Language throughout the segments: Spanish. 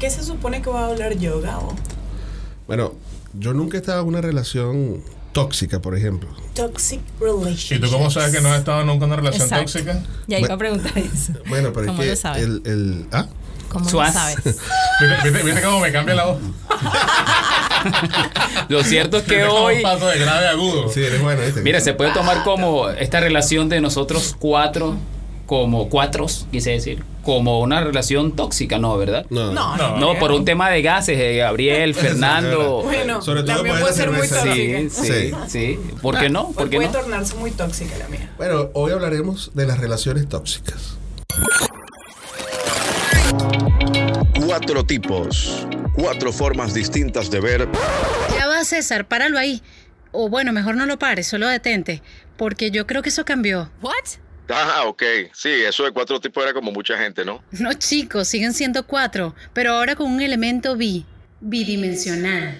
¿Qué se supone que va a hablar yo, Gabo? Bueno, yo nunca he estado en una relación tóxica, por ejemplo. Toxic relationship. ¿Y tú cómo sabes que no has estado nunca en una relación Exacto. tóxica? Ya iba a preguntar eso. Bueno, pero ¿Cómo lo es que sabes? el, el ¿ah? ¿Cómo lo sabes? ¿Viste, viste, viste cómo me cambia la voz? Lo cierto es que ¿Viste cómo hoy, paso de grave agudo? Sí, eres bueno, ¿viste? mira, se puede tomar como esta relación de nosotros cuatro, como cuatros, quise decir, como una relación tóxica, ¿no? ¿Verdad? No, No, No. No, por un tema de gases, eh, Gabriel, Fernando. Bueno, Sobre todo también puede ser muy tóxica. Sí, sí, sí. ¿Por qué no? ¿Por qué puede no? tornarse muy tóxica la mía. Bueno, hoy hablaremos de las relaciones tóxicas. Cuatro tipos, cuatro formas distintas de ver Ya va, César, páralo ahí. O bueno, mejor no lo pares, solo detente. Porque yo creo que eso cambió. ¿What? Ah, ok. Sí, eso de cuatro tipos era como mucha gente, ¿no? No, chicos, siguen siendo cuatro, pero ahora con un elemento bi, bidimensional.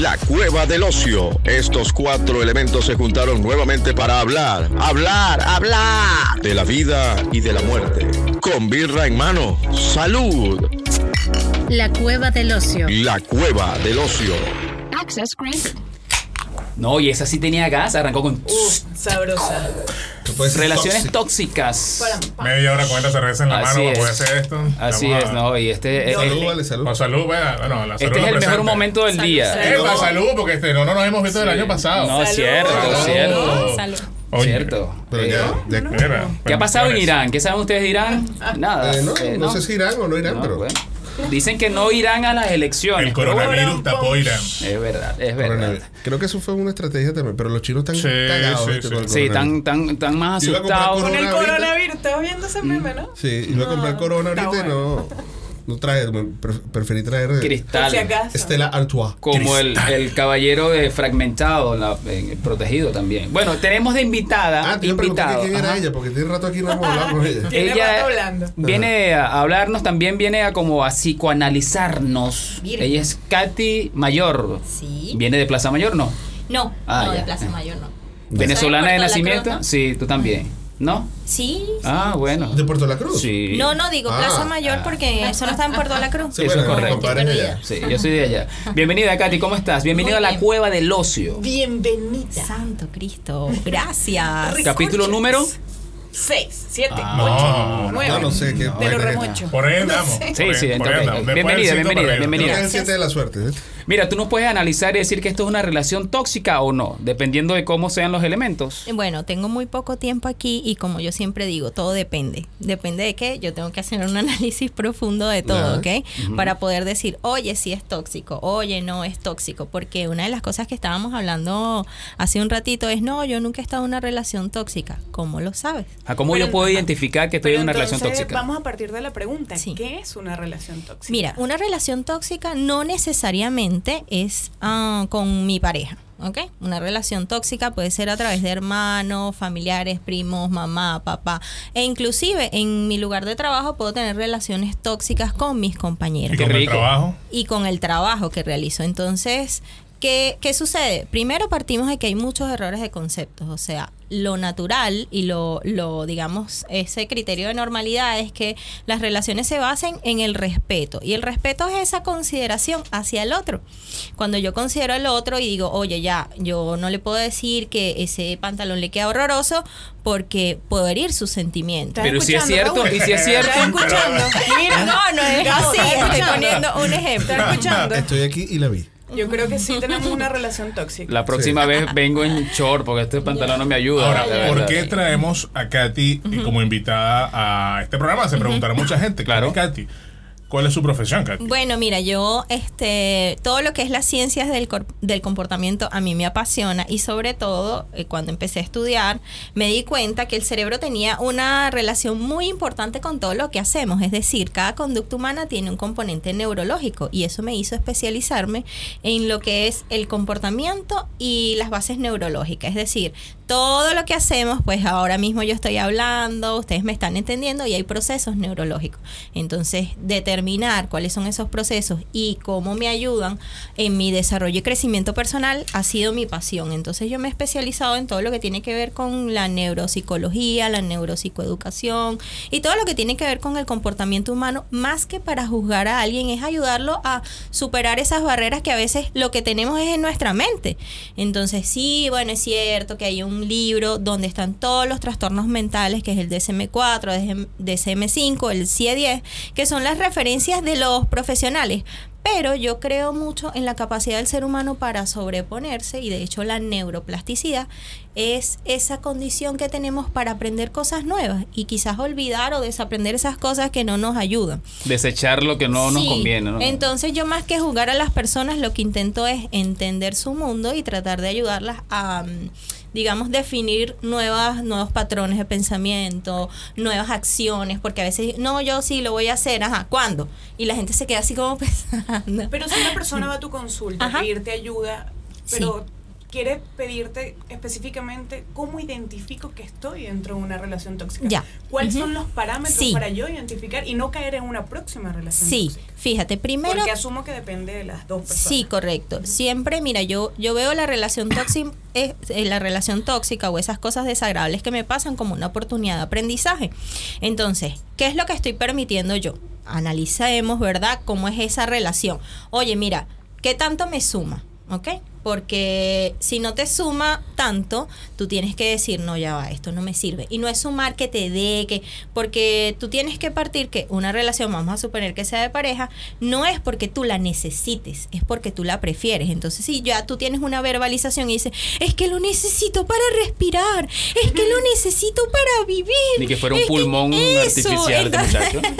La cueva del ocio. Estos cuatro elementos se juntaron nuevamente para hablar, hablar, hablar de la vida y de la muerte. Con birra en mano. Salud. La cueva del ocio. La cueva del ocio. Access granted. No, y esa sí tenía gas, arrancó con Uf, sabrosa. Relaciones tóxicas. Media hora con esta cerveza en la Así mano es. para poder hacer esto. Así Vamos es, a- ¿no? Y este, Salud, eh, vale, salud. Salud, vea. Bueno, la salud este es el mejor momento del Salud, día. salud. Epa, salud, porque este, no, no nos hemos visto del año pasado. No, es Salud. cierto, Salud. cierto. Salud. Oye, Cierto. Pero Eh, ya, ya- mira, ¿Qué ha pasado en. Irán? ¿Qué saben ustedes de Irán? Nada. eh, no, eh, no sé si irán o no irán, No, pero bueno. Dicen que no irán a las elecciones. El coronavirus tapó Irán. Es verdad, es verdad. Creo que eso fue una estrategia también, pero los chinos están Sí, cagados. sí, sí. Sí, coronavirus. tan, tan, tan más asustados. Con el coronavirus, ¿estabas viendo ese meme, no? Sí, iba a comprar No, corona ahorita y no, no pre- preferí traer eh, Cristal. Estela Artois. Como el, el caballero de fragmentado, la- eh, protegido también. Bueno, tenemos de invitada. Ah, te iba a preguntar invitado. quién era Ajá. ella, porque tiene rato aquí no hemos hablado con ella. Tiene Ella rato hablando. viene a hablarnos, también viene a como a psicoanalizarnos. Ella es Katy Mayor. Sí. ¿Viene de Plaza Mayor? No. No, Ah, no, ya. de Plaza Mayor no. ¿Venezolana de nacimiento? Sí, tú también. ¿No? Sí. Ah, bueno. ¿De Puerto La Cruz? Sí. No, no digo Ah. Plaza Mayor porque eso no está en Puerto La Cruz. Sí, Eso bueno, es correcto. allá. Sí, yo soy de allá. Bienvenida, Katy, ¿cómo estás? Bienvenida a la. Cueva del Ocio. Bienvenida. Santo Cristo, gracias. Capítulo número. Seis, siete, No, ocho, nueve. No, no sé qué. Te lo remocho. Por ahí andamos. Sí, sí, bienvenida, bienvenida, bienvenida. El siete de la suerte. ¿eh? Mira, tú nos puedes analizar y decir que esto es una relación tóxica o no, dependiendo de cómo sean los elementos. Bueno, tengo muy poco tiempo aquí y como yo siempre digo, todo depende. Depende de qué, yo tengo que hacer un análisis profundo de todo. ¿ok? Para poder decir, oye, sí es tóxico, oye, no es tóxico. Porque una de las cosas que estábamos hablando hace un ratito es, no, yo nunca he estado en una relación tóxica. ¿Cómo lo sabes? ¿A cómo Pero- yo puedo identificar que estoy Pero en una relación tóxica? Vamos a partir de la pregunta. Sí. ¿Qué es una relación tóxica? Mira, una relación tóxica no necesariamente es ah, con mi pareja. ¿Ok? Una relación tóxica puede ser a través de hermanos, familiares, primos, mamá, papá. E inclusive en mi lugar de trabajo puedo tener relaciones tóxicas con mis compañeros Y con el trabajo. y con el trabajo que realizo. Entonces, ¿qué, ¿qué sucede? Primero partimos de que hay muchos errores de conceptos, o sea, lo natural y lo, lo, digamos, ese criterio de normalidad es que las relaciones se basen en el respeto. Y el respeto es esa consideración hacia el otro. Cuando yo considero al otro y digo, oye, ya, yo no le puedo decir que ese pantalón le queda horroroso porque puedo herir sus sentimientos. ¿Estás Pero si es cierto, Raúl? y si es cierto. Mira, No, no es así, ¿estás estoy poniendo un ejemplo. Estoy aquí y la vi. Yo creo que sí tenemos una relación tóxica. la próxima vez vengo en short porque este pantalón no me ayuda. Ahora, ¿por qué traemos a Katy y como invitada a este programa? Se preguntará mucha gente. Claro. Claro. Katy, ¿cuál es su profesión, Katy? Bueno, mira, yo, este, todo lo que es las ciencias del, del comportamiento a mí me apasiona y sobre todo eh, cuando empecé a estudiar me di cuenta que el cerebro tenía una relación muy importante con todo lo que hacemos, es decir, cada conducta humana tiene un componente neurológico y eso me hizo especializarme en lo que es el comportamiento y las bases neurológicas, es decir, todo lo que hacemos, pues ahora mismo yo estoy hablando, ustedes me están entendiendo y hay procesos neurológicos. Entonces, determinar cuáles son esos procesos y cómo me ayudan en mi desarrollo y crecimiento personal ha sido mi pasión. Entonces, yo me he especializado en todo lo que tiene que ver con la neuropsicología, la neuropsicoeducación y todo lo que tiene que ver con el comportamiento humano, más que para juzgar a alguien, es ayudarlo a superar esas barreras que a veces lo que tenemos es en nuestra mente. Entonces, sí, bueno, es cierto que hay un libro donde están todos los trastornos mentales, que es el DSM4, DSM5, el CIE-10, que son las referencias de los profesionales. Pero yo creo mucho en la capacidad del ser humano para sobreponerse y de hecho la neuroplasticidad es esa condición que tenemos para aprender cosas nuevas y quizás olvidar o desaprender esas cosas que no nos ayudan. Desechar lo que no nos conviene, ¿no? Entonces yo más que jugar a las personas lo que intento es entender su mundo y tratar de ayudarlas a, mm, digamos, definir nuevas, nuevos patrones de pensamiento, nuevas acciones, porque a veces, no, yo sí lo voy a hacer, ajá, ¿cuándo? Y la gente se queda así como pensando. Pero si una persona va a tu consulta a pedirte ayuda, pero quiere pedirte específicamente cómo identifico que estoy dentro de una relación tóxica. Ya. ¿Cuáles son los parámetros Sí. para yo identificar y no caer en una próxima relación Sí, tóxica? fíjate, primero... Porque asumo que depende de las dos personas. Sí, correcto. Siempre, mira, yo, yo veo la relación tóxica, la relación tóxica o esas cosas desagradables que me pasan como una oportunidad de aprendizaje. Entonces, ¿qué es lo que estoy permitiendo yo? Analicemos, ¿verdad? ¿Cómo es esa relación? Oye, mira, ¿qué tanto me suma? ¿Ok? Porque si no te suma tanto, tú tienes que decir, no, ya va, esto no me sirve. Y no es sumar que te dé, que, porque tú tienes que partir que una relación, vamos a suponer que sea de pareja, no es porque tú la necesites, es porque tú la prefieres. Entonces, si ya tú tienes una verbalización y dices, es que lo necesito para respirar, es que lo necesito para vivir. Ni que fuera un pulmón eso". artificial de muchacho.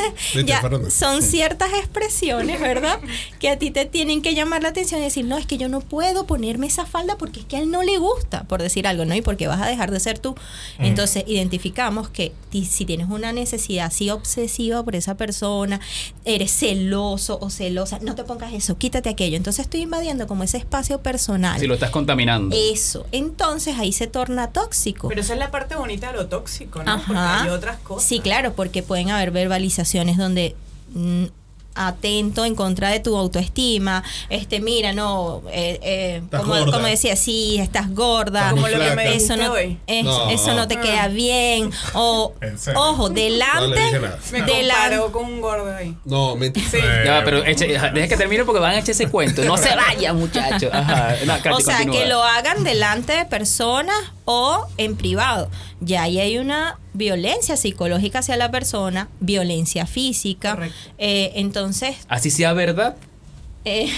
Ya, son ciertas expresiones, ¿verdad? Que a ti te tienen que llamar la atención y decir, no, es que yo no puedo ponerme esa falda porque es que a él no le gusta, por decir algo, ¿no? Y porque vas a dejar de ser tú. Entonces, identificamos que si tienes una necesidad así obsesiva por esa persona, eres celoso o celosa, no te pongas eso, quítate aquello. Entonces, estoy invadiendo como ese espacio personal. Si lo estás contaminando. Eso. Entonces, ahí se torna tóxico. Pero esa es la parte bonita de lo tóxico, ¿no? Porque hay otras cosas. Sí, claro, porque pueden haber verbalizaciones donde mm, atento en contra de tu autoestima, este, mira, no, eh, eh, como, como decía, sí, estás gorda, Como lo que me eso no, hoy. es- No. eso no te queda bien, o, ojo, No delante, nada. Me delante, con un gordo ahí. No, mentira. Sí. Eh, Ya, va, pero eche- deja que termine porque van a echar ese cuento. No se vaya, muchachos. Ajá. No, Katy, o sea, continúa. que lo hagan delante de personas o en privado. Ya ahí hay una violencia psicológica hacia la persona, violencia física. Correcto. Eh, entonces, Así sea verdad. Eh,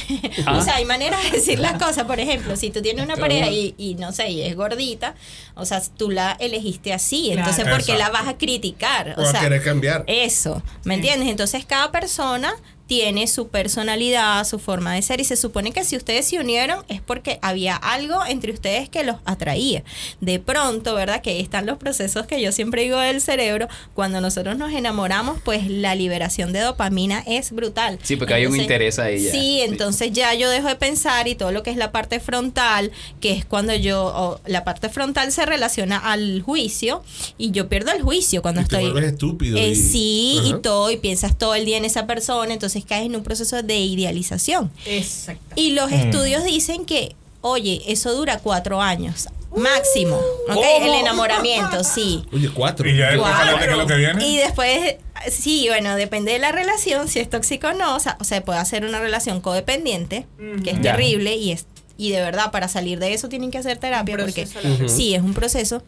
Ah. O sea, hay maneras de decir las cosas. Por ejemplo, si tú tienes una pareja y, y no sé, y es gordita, o sea, tú la elegiste así. Claro. Entonces, ¿por qué la vas a criticar? O O a sea, querer cambiar. eso, ¿me Sí. entiendes? Entonces, cada persona tiene su personalidad, su forma de ser y se supone que si ustedes se unieron es porque había algo entre ustedes que los atraía. De pronto, ¿verdad? Que ahí están los procesos que yo siempre digo del cerebro. Cuando nosotros nos enamoramos, pues la liberación de dopamina es brutal. Sí, porque hay un interés ahí ya. Sí, Sí. entonces ya yo dejo de pensar y todo lo que es la parte frontal, que es cuando yo, o la parte frontal se relaciona al juicio y yo pierdo el juicio cuando Y te estoy... vuelves estúpido. Eh, y- sí, y todo, y piensas todo el día en esa persona, entonces caes en un proceso de idealización. Exacto. Y los Mm. estudios dicen que, oye, eso dura cuatro años, máximo, ¿ok? ¿Cómo? El enamoramiento, sí. Oye, cuatro. Y ya después, Cuatro. espérate, ¿qué es lo que viene? Y después, sí, bueno, depende de la relación, si es tóxico o no, o sea, o sea, puede hacer una relación codependiente, que es Ya. terrible, y es y de verdad, para salir de eso tienen que hacer terapia, porque sí, es un proceso.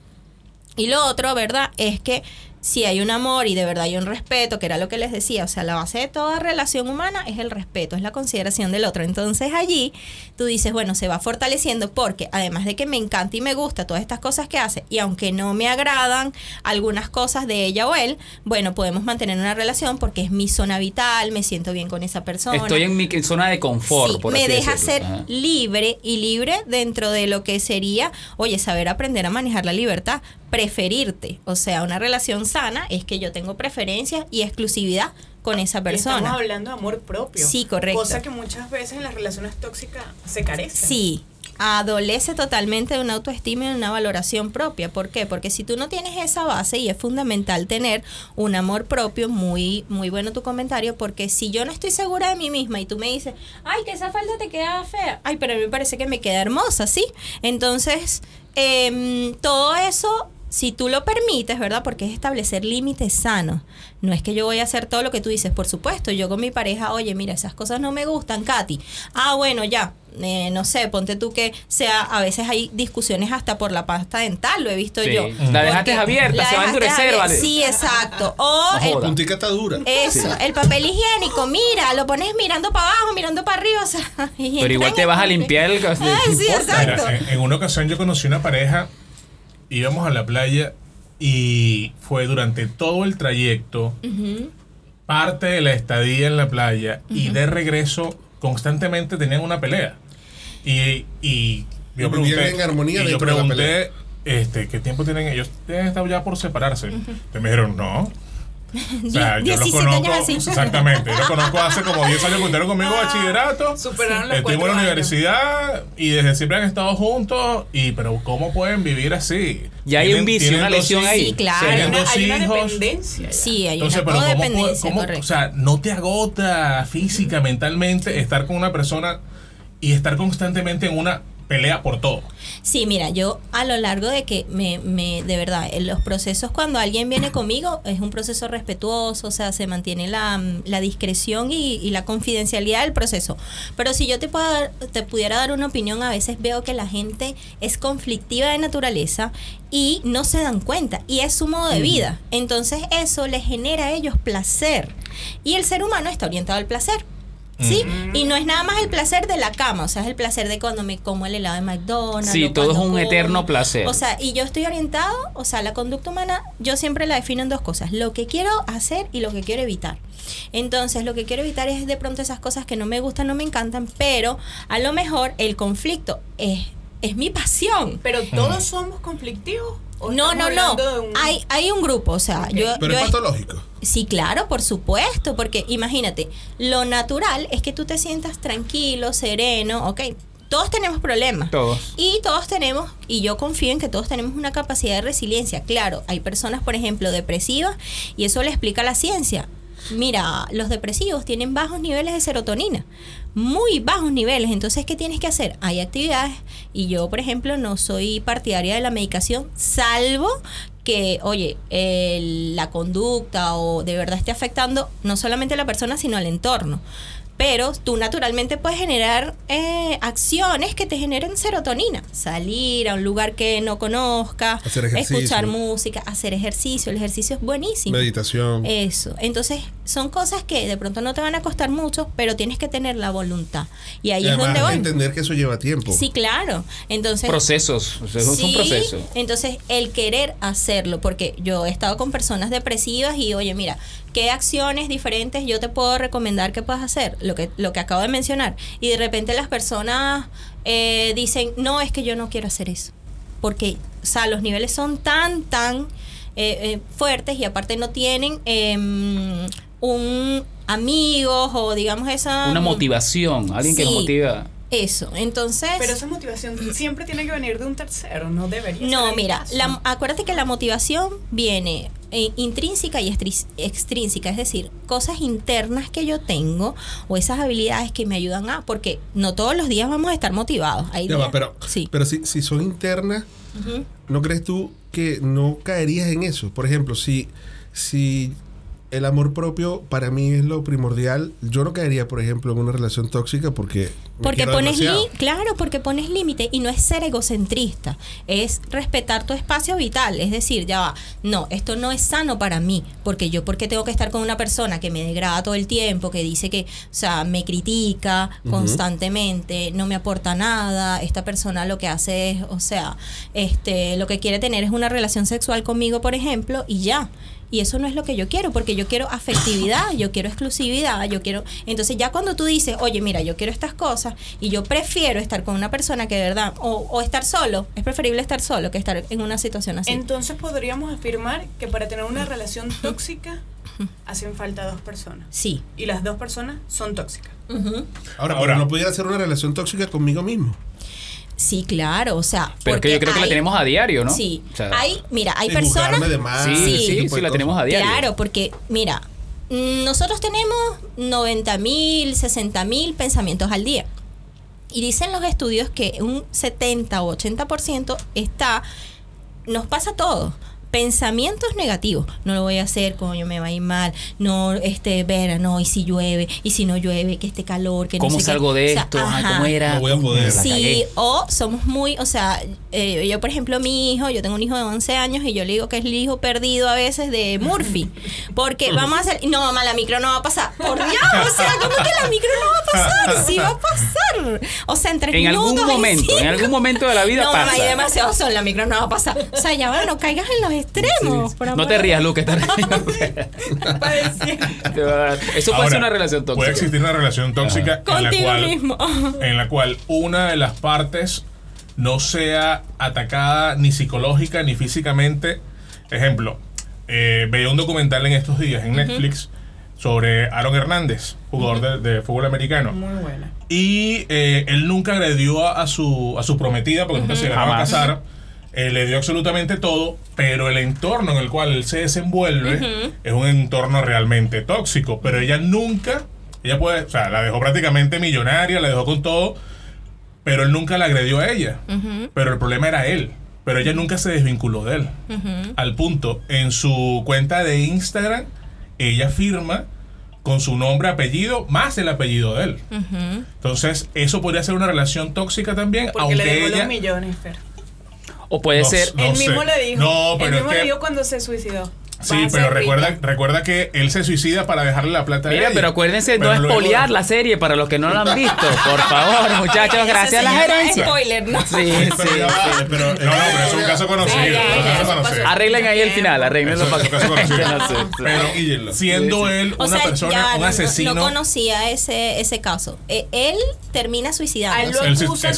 Y lo otro, ¿verdad? Es que si hay un amor y de verdad hay un respeto, que era lo que les decía, o sea, la base de toda relación humana es el respeto, es la consideración del otro. Entonces allí tú dices, bueno, se va fortaleciendo porque además de que me encanta y me gusta todas estas cosas que hace, y aunque no me agradan algunas cosas de ella o él, bueno, podemos mantener una relación porque es mi zona vital, me siento bien con esa persona. Estoy en mi zona de confort. Sí, por me así deja decirlo. ser Ajá. libre y libre dentro de lo que sería, oye, saber aprender a manejar la libertad, preferirte. O sea, una relación sana es que yo tengo preferencias y exclusividad con esa persona. Estamos hablando de amor propio. Sí, correcto. Cosa que muchas veces en las relaciones tóxicas se carece. Sí, adolece totalmente de una autoestima y de una valoración propia. ¿Por qué? Porque si tú no tienes esa base y es fundamental tener un amor propio, muy, muy bueno tu comentario, porque si yo no estoy segura de mí misma y tú me dices, ay, que esa falda te queda fea, ay, pero a mí me parece que me queda hermosa, ¿sí? Entonces, em, todo eso si tú lo permites, ¿verdad? Porque es establecer límites sanos. No es que yo voy a hacer todo lo que tú dices, por supuesto. Yo con mi pareja, oye, mira, esas cosas no me gustan, Katy. Ah, bueno, ya. Eh, no sé, ponte tú que sea, a veces hay discusiones hasta por la pasta dental, lo he visto Sí. yo. La dejaste abierta, la se va a endurecer. ¿vale? Sí, exacto. O No el-. Puntica está dura. eso, el papel higiénico, mira, lo pones mirando para abajo, mirando para arriba, o sea, y Pero igual te vas a limpiar el... Ay, sí, exacto. Mira, en, en una ocasión yo conocí una pareja, íbamos a la playa y fue durante todo el trayecto, parte de la estadía en la playa y de regreso constantemente tenían una pelea. Y, y yo pregunté, en armonía y yo dentro de la pregunté este, ¿qué tiempo tienen ellos? Deben estar ya por separarse. Entonces me dijeron, no. O sea, yo los 17 conozco, años así. exactamente, yo los conozco hace como 10 años, juntaron conmigo bachillerato, Superaron los estuvimos en la universidad y desde siempre han estado juntos, y pero ¿cómo pueden vivir así? Ya hay un vicio, una lesión hijos, ahí. Sí, claro. Hay una, hay una dependencia. ya. Sí, hay Entonces, una pero ¿cómo, codependencia, cómo- correcto. o sea, no te agota física, mentalmente estar con una persona y estar constantemente en una pelea por todo? Sí, mira, yo a lo largo de que me, me, de verdad, en los procesos cuando alguien viene conmigo es un proceso respetuoso, o sea, se mantiene la, la discreción y, y la confidencialidad del proceso. Pero si yo te, puedo dar- te pudiera dar una opinión, a veces veo que la gente es conflictiva de naturaleza y no se dan cuenta, y es su modo de vida. Entonces eso les genera a ellos placer. Y el ser humano está orientado al placer. ¿Sí? Y no es nada más el placer de la cama, o sea, es el placer de cuando me como el helado de McDonald's. Sí, todo es un como. eterno placer. O sea, y yo estoy orientado, o sea, la conducta humana, yo siempre la defino en dos cosas, lo que quiero hacer y lo que quiero evitar. Entonces, lo que quiero evitar es de pronto esas cosas que no me gustan, no me encantan, pero a lo mejor el conflicto es, es mi pasión. Pero todos somos conflictivos. ¿O No, no, no. un- Hay, hay un grupo, o sea, yo, Pero yo es- patológico. Sí, claro, por supuesto, porque imagínate, lo natural es que tú te sientas tranquilo, sereno, ok. Todos tenemos problemas. Todos. Y todos tenemos, y yo confío en que todos tenemos una capacidad de resiliencia. Claro, hay personas, por ejemplo, depresivas, y eso le explica la ciencia. Mira, los depresivos tienen bajos niveles de serotonina, muy bajos niveles. Entonces, ¿qué tienes que hacer? Hay actividades, y yo, por ejemplo, no soy partidaria de la medicación, salvo que, oye, la conducta o de verdad esté afectando no solamente a la persona, sino al entorno. Pero tú naturalmente puedes generar eh, acciones que te generen serotonina. Salir a un lugar que no conozcas, escuchar música, hacer ejercicio. El ejercicio es buenísimo. Meditación. Eso. Entonces, son cosas que de pronto no te van a costar mucho, pero tienes que tener la voluntad. Y ahí Y es donde voy. entender que eso lleva tiempo. Sí, claro. Entonces, Procesos. O sea, es un Sí, proceso. Entonces, el querer hacerlo, porque yo he estado con personas depresivas y, oye, mira, ¿qué acciones diferentes yo te puedo recomendar que puedas hacer? Lo que, lo que acabo de mencionar. Y de repente las personas eh, dicen, no, es que yo no quiero hacer eso. Porque, o sea, los niveles son tan, tan eh, eh, fuertes y aparte no tienen em, un amigos o digamos esa... Una motivación. Alguien que los motiva. Eso, entonces... Pero esa motivación siempre tiene que venir de un tercero, no debería No, ser mira, la- acuérdate que la motivación viene eh, intrínseca y extrínseca, es decir, cosas internas que yo tengo o esas habilidades que me ayudan a, porque no todos los días vamos a estar motivados. Hay días- pero, sí. pero si, si son internas. ¿no crees tú que no caerías en eso? Por ejemplo, si, si el amor propio para mí es lo primordial, yo no caería, por ejemplo, en una relación tóxica porque... Porque pones li- claro, porque pones límite y no es ser egocentrista, es respetar tu espacio vital, es decir, ya va, no, esto no es sano para mí, porque yo porque tengo que estar con una persona que me degrada todo el tiempo, que dice que, o sea, me critica constantemente, no me aporta nada, esta persona lo que hace es, o sea, este lo que quiere tener es una relación sexual conmigo, por ejemplo, y ya. Y eso no es lo que yo quiero, porque yo quiero afectividad, yo quiero exclusividad, yo quiero... Entonces ya cuando tú dices, oye, mira, yo quiero estas cosas y yo prefiero estar con una persona que de verdad, o, o estar solo, es preferible estar solo que estar en una situación así. Entonces podríamos afirmar que para tener una relación tóxica hacen falta dos personas. sí. Y las dos personas son tóxicas. Ahora, Ahora- pero no pudiera ser una relación tóxica conmigo mismo. Sí, claro, o sea. Pero que yo porque creo que la tenemos a diario, ¿no? Sí. O sea, hay, mira, hay personas. de más, Sí, sí, sí, la tenemos a diario. Claro, porque mira, mm, nosotros tenemos 90 mil, 60 mil pensamientos al día. Y dicen los estudios que un 70 o 80% está, nos pasa a todos. Pensamientos negativos. No lo voy a hacer, coño, me va a ir mal. No, este, vera, no, y si llueve, y si no llueve, que este calor, que no ¿Cómo sé qué. salgo de O sea, esto? Ajá. ¿Cómo era? No voy a poder. Sí, o somos muy, o sea, eh, yo por ejemplo, mi hijo, yo tengo un hijo de 11 años y yo le digo que es el hijo perdido a veces de Murphy, porque vamos a hacer, no mamá, la micro no va a pasar, por Dios, o sea, ¿cómo que la micro no va a pasar? Sí va a pasar, o sea, en tres En algún momento, en algún momento de la vida no, mamá, pasa. hay demasiado sol, la micro no va a pasar, o sea, ya va, no caigas en los extremos. por No te rías. Luke, verdad. Eso puede Ahora, ser una relación tóxica. Puede existir una relación tóxica en la, cual, mismo. en la cual una de las partes no sea atacada ni psicológica ni físicamente. Ejemplo, eh, veía un documental en estos días en Netflix sobre Aaron Hernández, jugador de, de fútbol americano. Muy buena. Y eh, él nunca agredió a, a su, a su prometida porque nunca se llegaron a casar. Eh, le dio absolutamente todo, pero el entorno en el cual él se desenvuelve es un entorno realmente tóxico. Pero ella nunca, ella puede, o sea, la dejó prácticamente millonaria, la dejó con todo, pero él nunca la agredió a ella. Pero el problema era él. Pero ella nunca se desvinculó de él. Al punto, en su cuenta de Instagram, ella firma con su nombre, apellido, más el apellido de él. Entonces, eso podría ser una relación tóxica también, Porque aunque le dejó ella... los millones, Fer. O puede No ser. sé. No Él mismo le dijo. No, él pero mismo es que- le dijo cuando se suicidó. Sí, a pero recuerda, recuerda que él se suicida para dejarle la plata a Mira, ella. pero acuérdense Pero no luego- espoliar la serie para los que no la han visto. Por favor, muchachos, gracias a la gerencia. Spoiler, ¿no? Sí, sí, Pero ya va, sí. pero- No, no, pero es un caso conocido. Ya, es ya, caso. Arreglen ahí el final, es. No sé, sí. Pero siendo él O una sea, persona, ya un no- asesino. No, conocía ese, ese caso. Eh, él termina A él, lo suicidándose. Él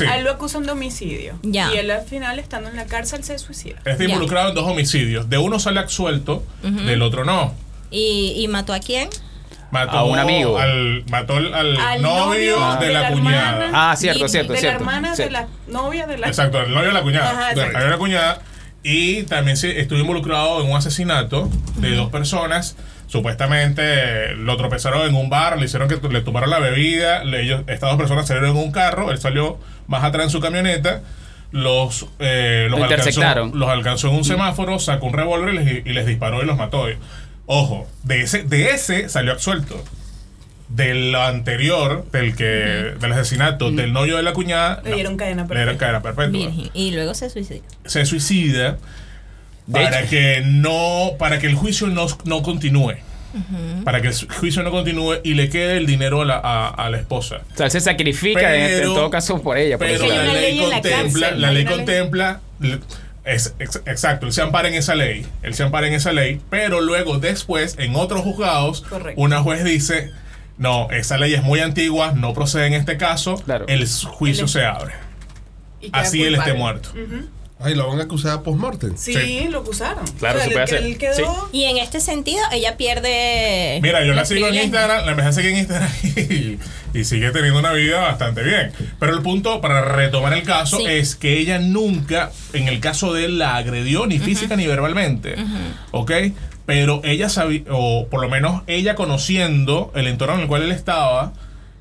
a él lo acusan de homicidio. Ya. Y él al final, estando en la cárcel, se suicida. Está involucrado en dos homicidios. De uno sale absuelto, del otro no. ¿Y, y mató a quién? Mató A un amigo. Al, mató al, novio novio de, la, cuñada. hermana, Ah, cierto, y cierto, de cierto. la hermana Sí. de la novia de la. Exacto, el novio de la cuñada. Ajá, de la cuñada. Y también se estuvo involucrado en un asesinato de dos personas. Supuestamente lo tropezaron en un bar, le hicieron que le tomaron la bebida. le- ellos, estas dos personas salieron en un carro, él salió más atrás en su camioneta. Los, eh, los, Lo alcanzó, los alcanzó en un semáforo, sacó un revólver y les, y les disparó y los mató. Ojo, de ese, de ese salió absuelto. Del anterior, del que, del asesinato del novio de la cuñada, Le dieron cadena le dieron perpetua. cadena perpetua Virgen. Y luego se suicidó. se suicida De para hecho. que no para que el juicio no, no continúe para que el juicio no continúe y le quede el dinero a la, a, a la esposa O sea, se sacrifica en, este- en todo caso por ella. por pero la una ley, la contempla cárcel, la ley contempla es, ex- exacto él se ampara en esa ley él se ampara en esa ley pero luego después en otros juzgados Correcto. una juez dice no esa ley es muy antigua no procede en este caso Claro. el juicio se abre así él esté muerto Ujú. Ay, lo van a acusar a post-mortem. Sí, Sí. lo acusaron. Claro, O sea, se puede hacer. Él quedó. Y en este sentido, ella pierde. Mira, yo la sigo en. Instagram, la empecé a seguir en Instagram y, y sigue teniendo una vida bastante bien. Pero el punto, para retomar el caso, Sí. es que ella nunca, en el caso de él, la agredió ni física ni verbalmente. ¿Ok? Pero ella sabía, o por lo menos ella conociendo el entorno en el cual él estaba,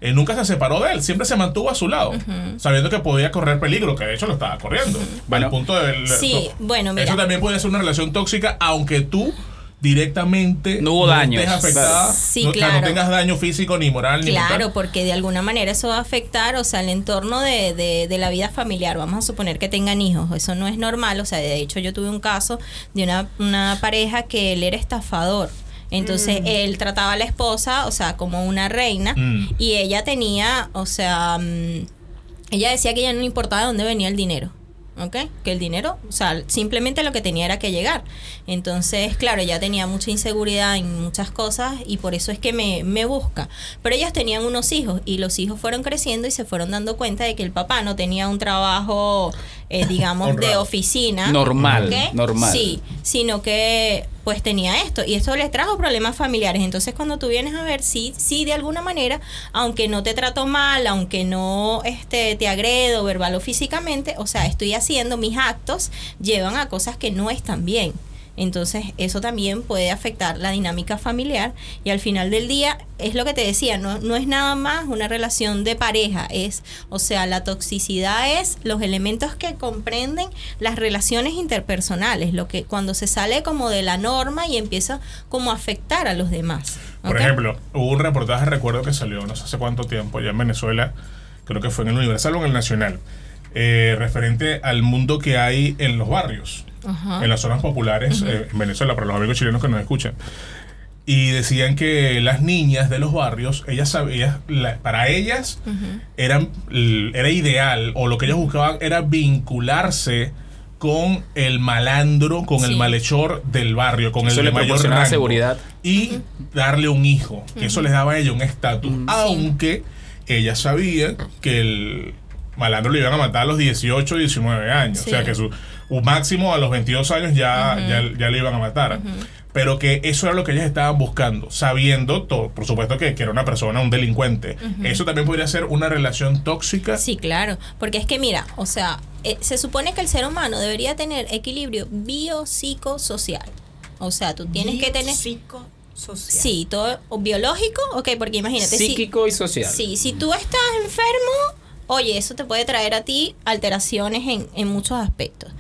eh, nunca se separó de él, siempre se mantuvo a su lado, sabiendo que podía correr peligro, que de hecho lo estaba corriendo. Bueno. al punto de... Sí, bueno, mira. Eso también puede ser una relación tóxica, aunque tú directamente No hubo daños. estés afectada, Sí, no, o sea, no claro. tengas daño físico ni moral ni Claro, mental. porque de alguna manera eso va a afectar, o sea, el entorno de, de, de la vida familiar. Vamos a suponer que tengan hijos, eso no es normal. O sea, de hecho yo tuve un caso de una, una pareja que él era estafador. Entonces él trataba a la esposa, o sea, como una reina, Mm. y ella tenía, o sea, mm, ella decía que ya no importaba de dónde venía el dinero. ¿Ok? Que el dinero, o sea, simplemente lo que tenía era que llegar. Entonces, claro, ella tenía mucha inseguridad en muchas cosas y por eso es que me, me busca. Pero ellas tenían unos hijos y los hijos fueron creciendo y se fueron dando cuenta de que el papá no tenía un trabajo, eh, digamos, de oficina. Normal, ¿ok? normal. Sí, sino que pues tenía esto y esto le trajo problemas familiares. Entonces cuando tú vienes a ver, sí, sí, de alguna manera, aunque no te trato mal, aunque no este, te agredo verbal o físicamente, o sea, estoy haciendo mis actos, llevan a cosas que no están bien. Entonces eso también puede afectar la dinámica familiar y al final del día es lo que te decía, no, no es nada más una relación de pareja, es, o sea, la toxicidad es los elementos que comprenden las relaciones interpersonales, lo que cuando se sale como de la norma y empieza como a afectar a los demás. Por ejemplo, hubo un reportaje, recuerdo que salió no sé hace cuánto tiempo, ya en Venezuela, creo que fue en el Universal o en el Nacional, eh, referente al mundo que hay en los barrios, Ajá. en las zonas populares eh, en Venezuela, para los amigos chilenos que nos escuchan. Y decían que las niñas de los barrios, ellas sabían, la- para ellas eran, era ideal, o lo que ellas buscaban era vincularse con el malandro, con el malhechor del barrio, con Eso el de mayor rango, seguridad. y darle un hijo. que Eso les daba a ella un estatus. Aunque ellas sabían que el malandro le iban a matar a los 18, 19 años. Sí. O sea que su un máximo a los 22 años ya, ya, ya le iban a matar. Pero que eso era lo que ellas estaban buscando, sabiendo, todo, por supuesto, que, que era una persona, un delincuente. Eso también podría ser una relación tóxica. Sí, claro, porque es que mira, o sea, eh, se supone que el ser humano debería tener equilibrio biopsicosocial. O sea, tú tienes que tener... Psicosocial. Sí, todo o biológico, ok, porque imagínate. si- Psíquico y social. Sí, si tú estás enfermo, oye, eso te puede traer a ti alteraciones en, en muchos aspectos.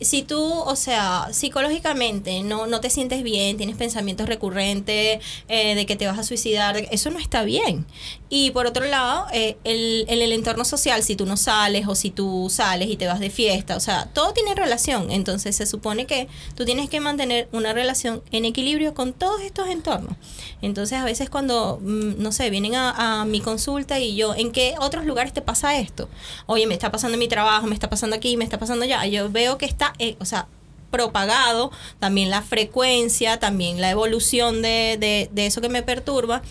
Si tú, o sea, psicológicamente no, no te sientes bien, tienes pensamientos recurrentes eh, de que te vas a suicidar, eso no está bien. Y por otro lado, eh, el, el, entorno social, si tú no sales o si tú sales y te vas de fiesta, o sea, todo tiene relación. Entonces se supone que tú tienes que mantener una relación en equilibrio con todos estos entornos. Entonces a veces cuando, mm, no sé, vienen a, a mi consulta y yo, ¿en qué otros lugares te pasa esto? Oye, me está pasando en mi trabajo, me está pasando aquí, me está pasando allá. Yo veo que está, eh, o sea, propagado, también la frecuencia, también la evolución de, de, de eso que me perturba,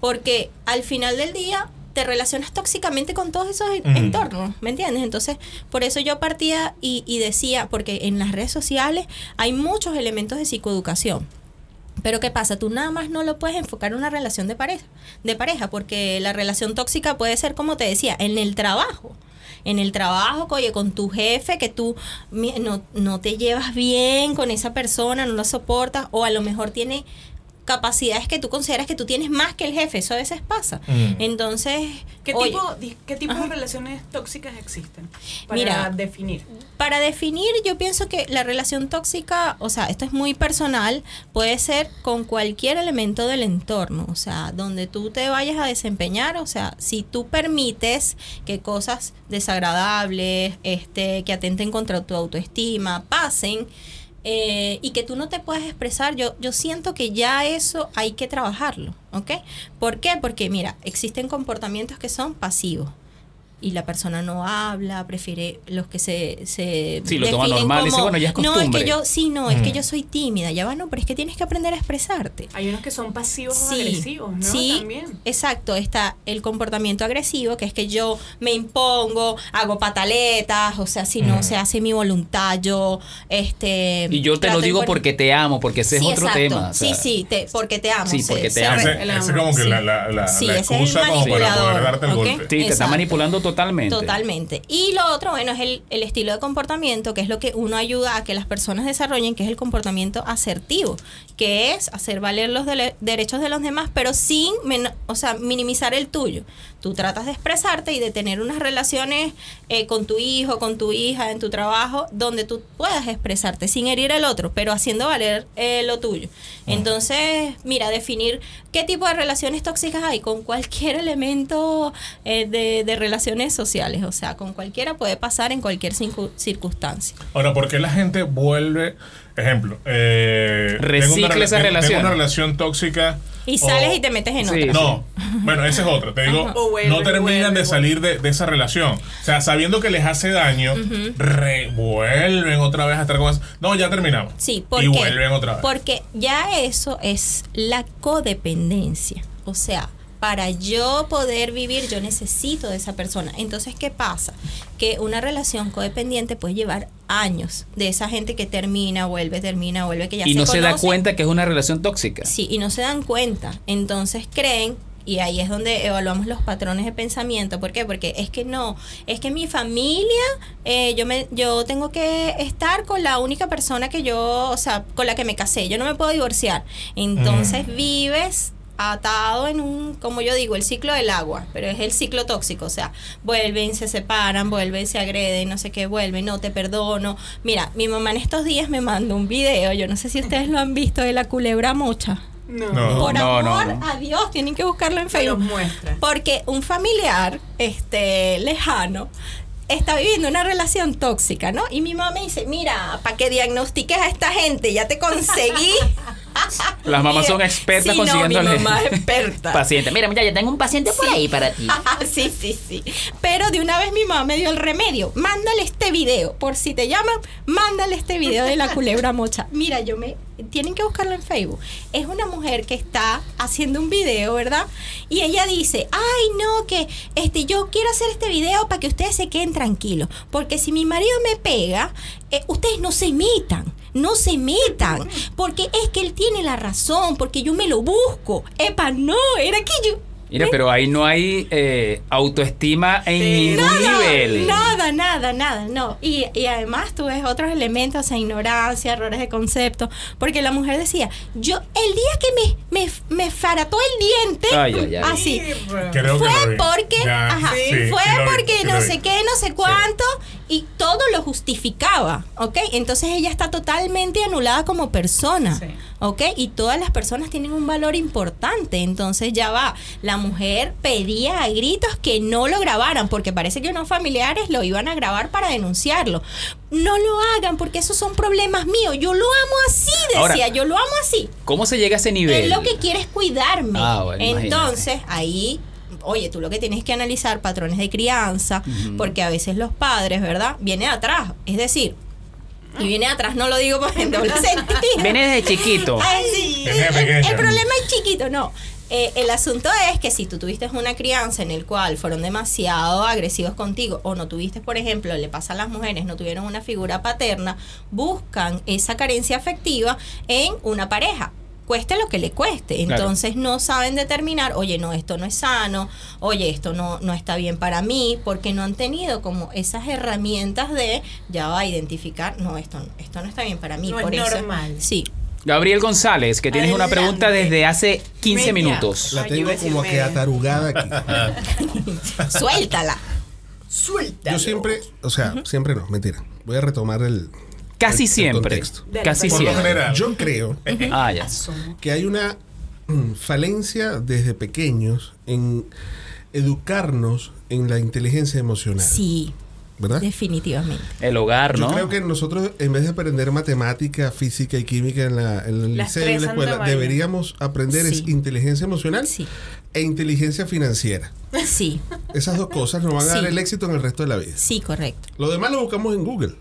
porque al final del día te relacionas tóxicamente con todos esos entornos, ¿me entiendes? Entonces, por eso yo partía y, y decía, porque en las redes sociales hay muchos elementos de psicoeducación. Pero ¿qué pasa? Tú nada más no lo puedes enfocar en una relación de pareja, de pareja, porque la relación tóxica puede ser, como te decía, en el trabajo. En el trabajo, oye, con tu jefe, que tú no, no te llevas bien con esa persona, no lo soportas, o a lo mejor tiene capacidades que tú consideras que tú tienes más que el jefe, eso a veces pasa. Mm. Entonces, ¿Qué oye, tipo, qué tipo de relaciones tóxicas existen? Para Mira. definir. Para definir, yo pienso que la relación tóxica, o sea, esto es muy personal, puede ser con cualquier elemento del entorno, o sea, donde tú te vayas a desempeñar, o sea, si tú permites que cosas desagradables, este, que atenten contra tu autoestima, pasen, eh, y que tú no te puedes expresar, yo, yo siento que ya eso hay que trabajarlo, ¿ok? ¿Por qué? Porque mira, existen comportamientos que son pasivos y la persona no habla, prefiere los que se, se Sí, lo toma definen normal, dice, bueno, ya es No, es costumbre". que yo, sí, no, es que yo soy tímida, ya va, no, pero es que tienes que aprender a expresarte. Hay unos que son pasivos o Sí, agresivos, ¿no? sí, También. exacto. Está el comportamiento agresivo, que es que yo me impongo, hago pataletas, o sea, si no Mm. se hace mi voluntad, yo, este... Y yo te lo digo de- porque te amo, porque ese Sí, es otro exacto. tema. o sea, sí, sí, te- porque te amo. Sí, se- porque te amo. Ese, amor, como que sí. la, la, la, es excusa como para poder darte el ¿ok? golpe. Sí, te está manipulando totalmente. Totalmente. Y lo otro, bueno, es el, el estilo de comportamiento, que es lo que uno ayuda a que las personas desarrollen, que es el comportamiento asertivo, que es hacer valer los dele- derechos de los demás, pero sin, o sea, minimizar el tuyo. Tú tratas de expresarte y de tener unas relaciones eh, con tu hijo, con tu hija, en tu trabajo, donde tú puedas expresarte sin herir al otro, pero haciendo valer eh, lo tuyo. Entonces, mira, definir qué tipo de relaciones tóxicas hay con cualquier elemento eh, de, de relaciones sociales, o sea, con cualquiera puede pasar en cualquier circu- circunstancia. Ahora, ¿por qué la gente vuelve? Ejemplo, eh, Recicla tengo una, esa tengo- relación. Tengo una relación tóxica. Y o- sales y te metes en Sí. otra. No, bueno, ese es otro. Te digo, vuelve, no terminan vuelve, de salir de, de esa relación. O sea, sabiendo que les hace daño, revuelven otra vez a estar con eso. No, ya terminamos. Sí, ¿por y qué? vuelven otra vez. Porque ya eso es la codependencia. O sea, para yo poder vivir, yo necesito de esa persona. Entonces, ¿qué pasa? Que una relación codependiente puede llevar años de esa gente que termina, vuelve, termina, vuelve, que ya y se no se da cuenta que es una relación tóxica. Sí, y no se dan cuenta. Entonces creen, y ahí es donde evaluamos los patrones de pensamiento. ¿Por qué? Porque es que no, es que mi familia, eh, yo, me, yo tengo que estar con la única persona que yo, o sea, con la que me casé. Yo no me puedo divorciar. Entonces vives atado en un, como yo digo, el ciclo del agua, pero es el ciclo tóxico, o sea, vuelven, se separan, vuelven, se agreden, no sé qué, vuelven, no te perdono. Mira, mi mamá en estos días me mandó un video, yo no sé si ustedes lo han visto, de la culebra mocha. No. No. Por no, no, amor no. a Dios, tienen que buscarlo en Facebook. muestra. Porque un familiar este, lejano está viviendo una relación tóxica, ¿no? Y mi mamá me dice, mira, para que diagnostiques a esta gente, ya te conseguí. Las mamás Mira, son expertas sí, no, consiguiéndole mi mamá es experta. paciente. Mira, mira, ya tengo un paciente por Sí. ahí para ti. sí, sí, sí. Pero de una vez mi mamá me dio el remedio. Mándale este video. Por si te llaman, mándale este video de la culebra mocha. Mira, yo me. Tienen que buscarlo en Facebook. Es una mujer que está haciendo un video, ¿verdad? Y ella dice, ay, no, que este, yo quiero hacer este video para que ustedes se queden tranquilos. Porque si mi marido me pega, eh, ustedes no se imitan. No se metan, porque es que él tiene la razón, porque yo me lo busco. Epa, no, era que yo, Mira, pero ahí no hay eh, autoestima en Sí. ningún nivel. Nada, nada, nada, no. Y, y además tú ves otros elementos, o sea, ignorancia, errores de concepto, porque la mujer decía, yo el día que me, me, me farató el diente, Ay, ay, ay. así, Creo fue porque, Ya, ajá, sí, fue sí lo vi, porque no sé qué, no sé cuánto, y todo lo justificaba, ¿ok? Entonces ella está totalmente anulada como persona, Sí. ¿Ok? Y todas las personas tienen un valor importante, entonces ya va, la mujer pedía a gritos que no lo grabaran, porque parece que unos familiares lo iban a grabar para denunciarlo. No lo hagan, porque esos son problemas míos, yo lo amo así, Ahora- decía, yo lo amo así. ¿Cómo se llega a ese nivel? Él lo que quiere es cuidarme. Ah, bueno, imagínate. Entonces, ahí, oye, tú lo que tienes que analizar patrones de crianza, porque a veces los padres, ¿verdad? Viene de atrás. Es decir, y viene atrás, no lo digo por en doble sentido. Viene desde chiquito. Ay, sí. Viene El, pequeño. el problema es chiquito, no. Eh, el asunto es que si tú tuviste una crianza en el cual fueron demasiado agresivos contigo o no tuviste, por ejemplo, le pasa a las mujeres, no tuvieron una figura paterna, buscan esa carencia afectiva en una pareja cueste lo que le cueste. Claro. Entonces no saben determinar, oye, no, esto no es sano, oye, esto no, no está bien para mí, porque no han tenido como esas herramientas de ya va a identificar, no, esto, esto no está bien para mí. No es por eso, normal. Sí, Gabriel González, que tienes una pregunta desde hace 15 Media. minutos. La tengo como que atarugada aquí. suéltala. Suelta. Yo siempre, o sea, siempre no, mentira. Voy a retomar el. Casi el- siempre. Casi Por lo siempre. general. Yo creo Ah, ya. que hay una mm, falencia desde pequeños en educarnos en la inteligencia emocional. Sí, ¿Verdad? definitivamente. El hogar, Yo ¿no? creo que nosotros, en vez de aprender matemática, física y química en, la, en el Las liceo y en la escuela, deberíamos aprender es inteligencia emocional Sí, e inteligencia financiera. sí, Esas dos cosas nos van a dar el éxito en el resto de la vida. sí, correcto. Lo demás lo buscamos en Google.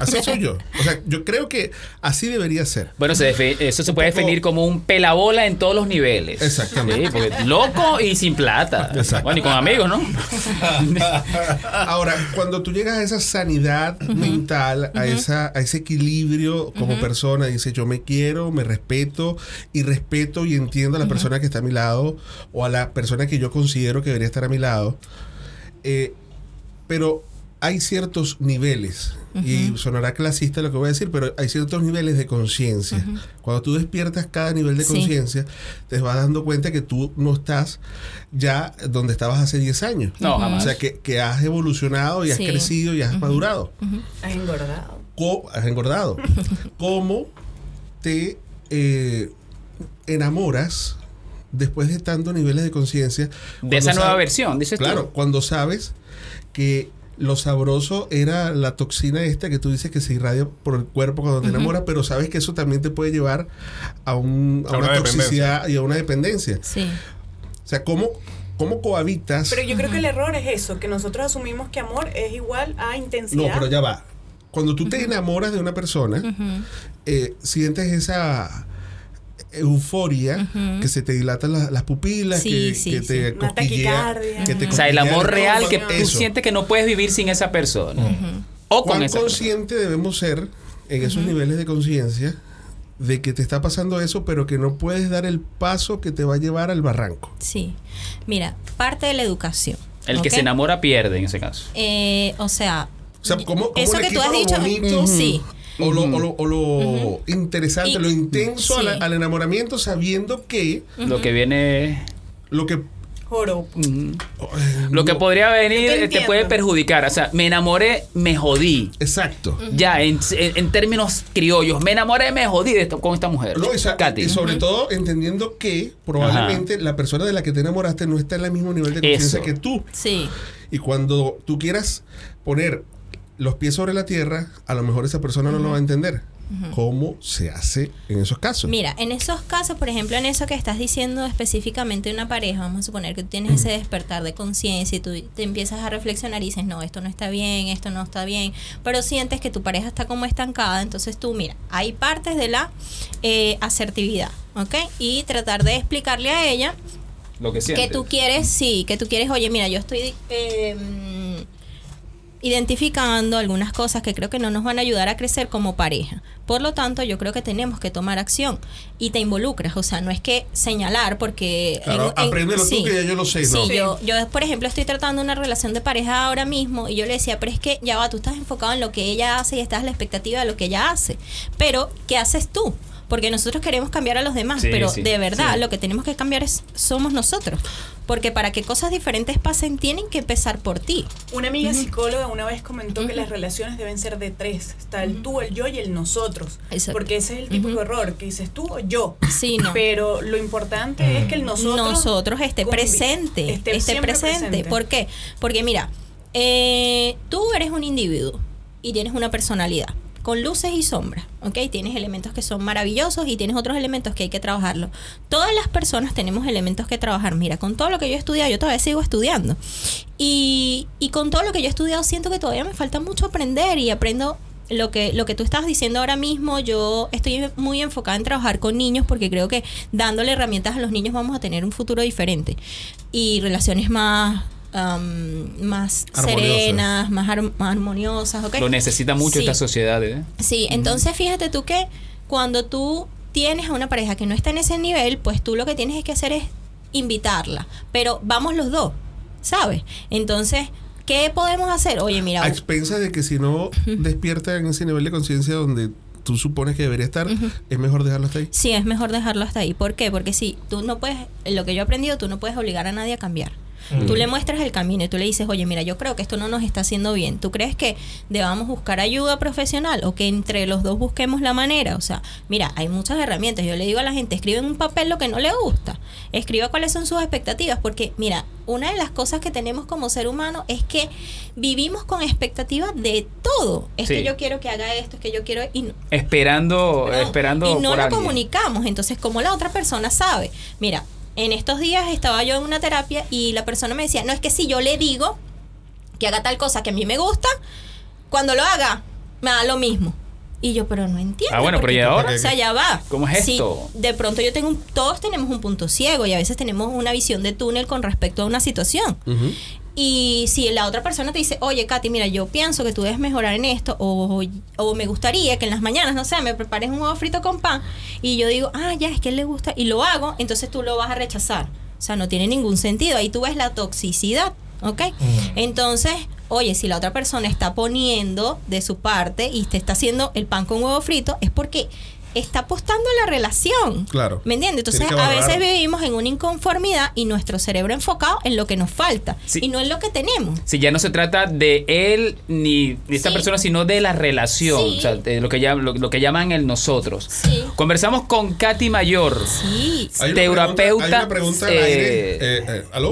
Así soy yo. O sea, yo creo que así debería ser. Bueno, se eso se puede poco- definir como un pelabola en todos los niveles. Exactamente. Sí, porque loco y sin plata. Exacto. Bueno, y con amigos, ¿no? Ahora, cuando tú llegas a esa sanidad mental, a, esa, a ese equilibrio como persona, dices yo me quiero, me respeto y respeto y entiendo a la persona que está a mi lado o a la persona que yo considero que debería estar a mi lado. Eh, pero hay ciertos niveles, y sonará clasista lo que voy a decir, pero hay ciertos niveles de conciencia. Cuando tú despiertas cada nivel de Sí. conciencia, te vas dando cuenta que tú no estás ya donde estabas hace 10 años. No, jamás. O sea, que, que has evolucionado y has Sí. crecido y has madurado. Has engordado. Co- has engordado. ¿Cómo te eh, enamoras después de tantos niveles de conciencia? De esa nueva versión, dices tú. Claro, cuando sabes que lo sabroso era la toxina esta que tú dices que se irradia por el cuerpo cuando te enamoras, pero sabes que eso también te puede llevar a, un, a A una, una toxicidad y a una dependencia. Sí. O sea, ¿cómo, cómo cohabitas? Pero yo creo que el error es eso, que nosotros asumimos que amor es igual a intensidad. No, pero ya va. Cuando tú te enamoras de una persona, eh, sientes esa euforia que se te dilatan la- las pupilas, Sí, que, sí, que sí. te Una cosquillea, taquicardia. que te O sea, el amor real que tú Eso. sientes que no puedes vivir sin esa persona. O con ¿Cuán esa persona. consciente debemos ser en esos niveles de conciencia de que te está pasando eso, pero que no puedes dar el paso que te va a llevar al barranco? Sí. Mira, parte de la educación. El que se enamora pierde en ese caso. Eh, o sea, O sea, ¿cómo, cómo eso le que tú has dicho, bonito sí. O lo, o lo- o lo interesante, Y- lo intenso sí. al, al enamoramiento, sabiendo que Lo que viene. lo que Joro. Lo que podría venir te eh, te, puede perjudicar. O sea, me enamoré, me jodí. Exacto. Ya, en, en- en términos criollos, me enamoré, me jodí de esto- con esta mujer. No, Katy. y sobre todo entendiendo que probablemente la persona de la que te enamoraste no está en el mismo nivel de conciencia que tú. Sí. Y cuando tú quieras poner los pies sobre la tierra, a lo mejor esa persona no lo va a entender. ¿Cómo se hace en esos casos? Mira, en esos casos, por ejemplo, en eso que estás diciendo específicamente de una pareja, vamos a suponer que tú tienes ese despertar de conciencia y tú te empiezas a reflexionar y dices, no, esto no está bien, esto no está bien, pero sientes que tu pareja está como estancada, entonces tú, mira, hay partes de la eh, asertividad, ¿ok? Y tratar de explicarle a ella Lo que que tú quieres, sí, que tú quieres, oye, mira, yo estoy eh, identificando algunas cosas que creo que no nos van a ayudar a crecer como pareja. Por lo tanto, yo creo que tenemos que tomar acción y te involucras, o sea, no es que señalar porque... Claro, apréndelo tú, que ya yo lo sé, Sí, ¿no? yo, yo, por ejemplo, estoy tratando una relación de pareja ahora mismo y yo le decía, pero es que ya va, tú estás enfocado en lo que ella hace y estás en la expectativa de lo que ella hace. Pero, ¿qué haces tú? Porque nosotros queremos cambiar a los demás, Sí, pero sí, de verdad sí. lo que tenemos que cambiar es somos nosotros. Porque para que cosas diferentes pasen, tienen que empezar por ti. Una amiga psicóloga una vez comentó que las relaciones deben ser de tres. Está el tú, el yo y el nosotros. Exacto. Porque ese es el típico error, que dices tú o yo. Sí, no. Pero lo importante es que el nosotros... nosotros esté presente, esté, presente. ¿Por qué? Porque mira, eh, tú eres un individuo y tienes una personalidad con luces y sombras, ¿ok? Tienes elementos que son maravillosos y tienes otros elementos que hay que trabajarlo. Todas las personas tenemos elementos que trabajar. Mira, con todo lo que yo he estudiado, yo todavía sigo estudiando. Y, y con todo lo que yo he estudiado, siento que todavía me falta mucho aprender y aprendo lo que, lo que tú estás diciendo ahora mismo, yo estoy muy enfocada en trabajar con niños porque creo que dándole herramientas a los niños vamos a tener un futuro diferente y relaciones más, am, más Armoniosas. serenas, más, ar- más armoniosas. ¿ok? Lo necesita mucho Sí. esta sociedad. ¿eh? Sí, entonces fíjate tú que cuando tú tienes a una pareja que no está en ese nivel, pues tú lo que tienes es que hacer es invitarla, pero vamos los dos, ¿sabes? Entonces, ¿qué podemos hacer? Oye, mira, A expensas de que si no despierta en ese nivel de conciencia donde tú supones que debería estar, es mejor dejarlo hasta ahí. Sí, es mejor dejarlo hasta ahí. ¿Por qué? Porque si tú no puedes, lo que yo he aprendido, tú no puedes obligar a nadie a cambiar. Tú le muestras el camino y tú le dices, oye, mira, yo creo que esto no nos está haciendo bien. ¿Tú crees que debamos buscar ayuda profesional o que entre los dos busquemos la manera? O sea, mira, hay muchas herramientas. Yo le digo a la gente, escribe en un papel lo que no le gusta. Escriba cuáles son sus expectativas. Porque, mira, una de las cosas que tenemos como ser humano es que vivimos con expectativas de todo. Es Sí. que yo quiero que haga esto, es que yo quiero... Y no- Esperando, no, esperando y no por lo alguien. comunicamos. Entonces, como la otra persona sabe? Mira, en estos días estaba yo en una terapia y la persona me decía, no es que si yo le digo que haga tal cosa que a mí me gusta, cuando lo haga, me da lo mismo. Y yo, pero no entiendo. Ah, bueno, pero porque- ¿y ahora? O sea, ya va. ¿Cómo es Si esto? de pronto yo tengo un, todos tenemos un punto ciego y a veces tenemos una visión de túnel con respecto a una situación. Y si la otra persona te dice, oye, Katy, mira, yo pienso que tú debes mejorar en esto, o, o me gustaría que en las mañanas, no sé, me prepares un huevo frito con pan, y yo digo, ah, ya, es que a él le gusta, y lo hago, entonces tú lo vas a rechazar. O sea, no tiene ningún sentido. Ahí tú ves la toxicidad, ¿ok? Entonces, oye, si la otra persona está poniendo de su parte y te está haciendo el pan con huevo frito, es porque está apostando a la relación. Claro. ¿Me entiendes? Entonces, a veces vivimos en una inconformidad y nuestro cerebro enfocado en lo que nos falta Sí. y no en lo que tenemos. Si ya no se trata de él ni de esta Sí. persona, sino de la relación, Sí. o sea, de lo que, llam- lo, lo que llaman el nosotros. Sí. Conversamos con Katy Mayor, Sí. Terapeuta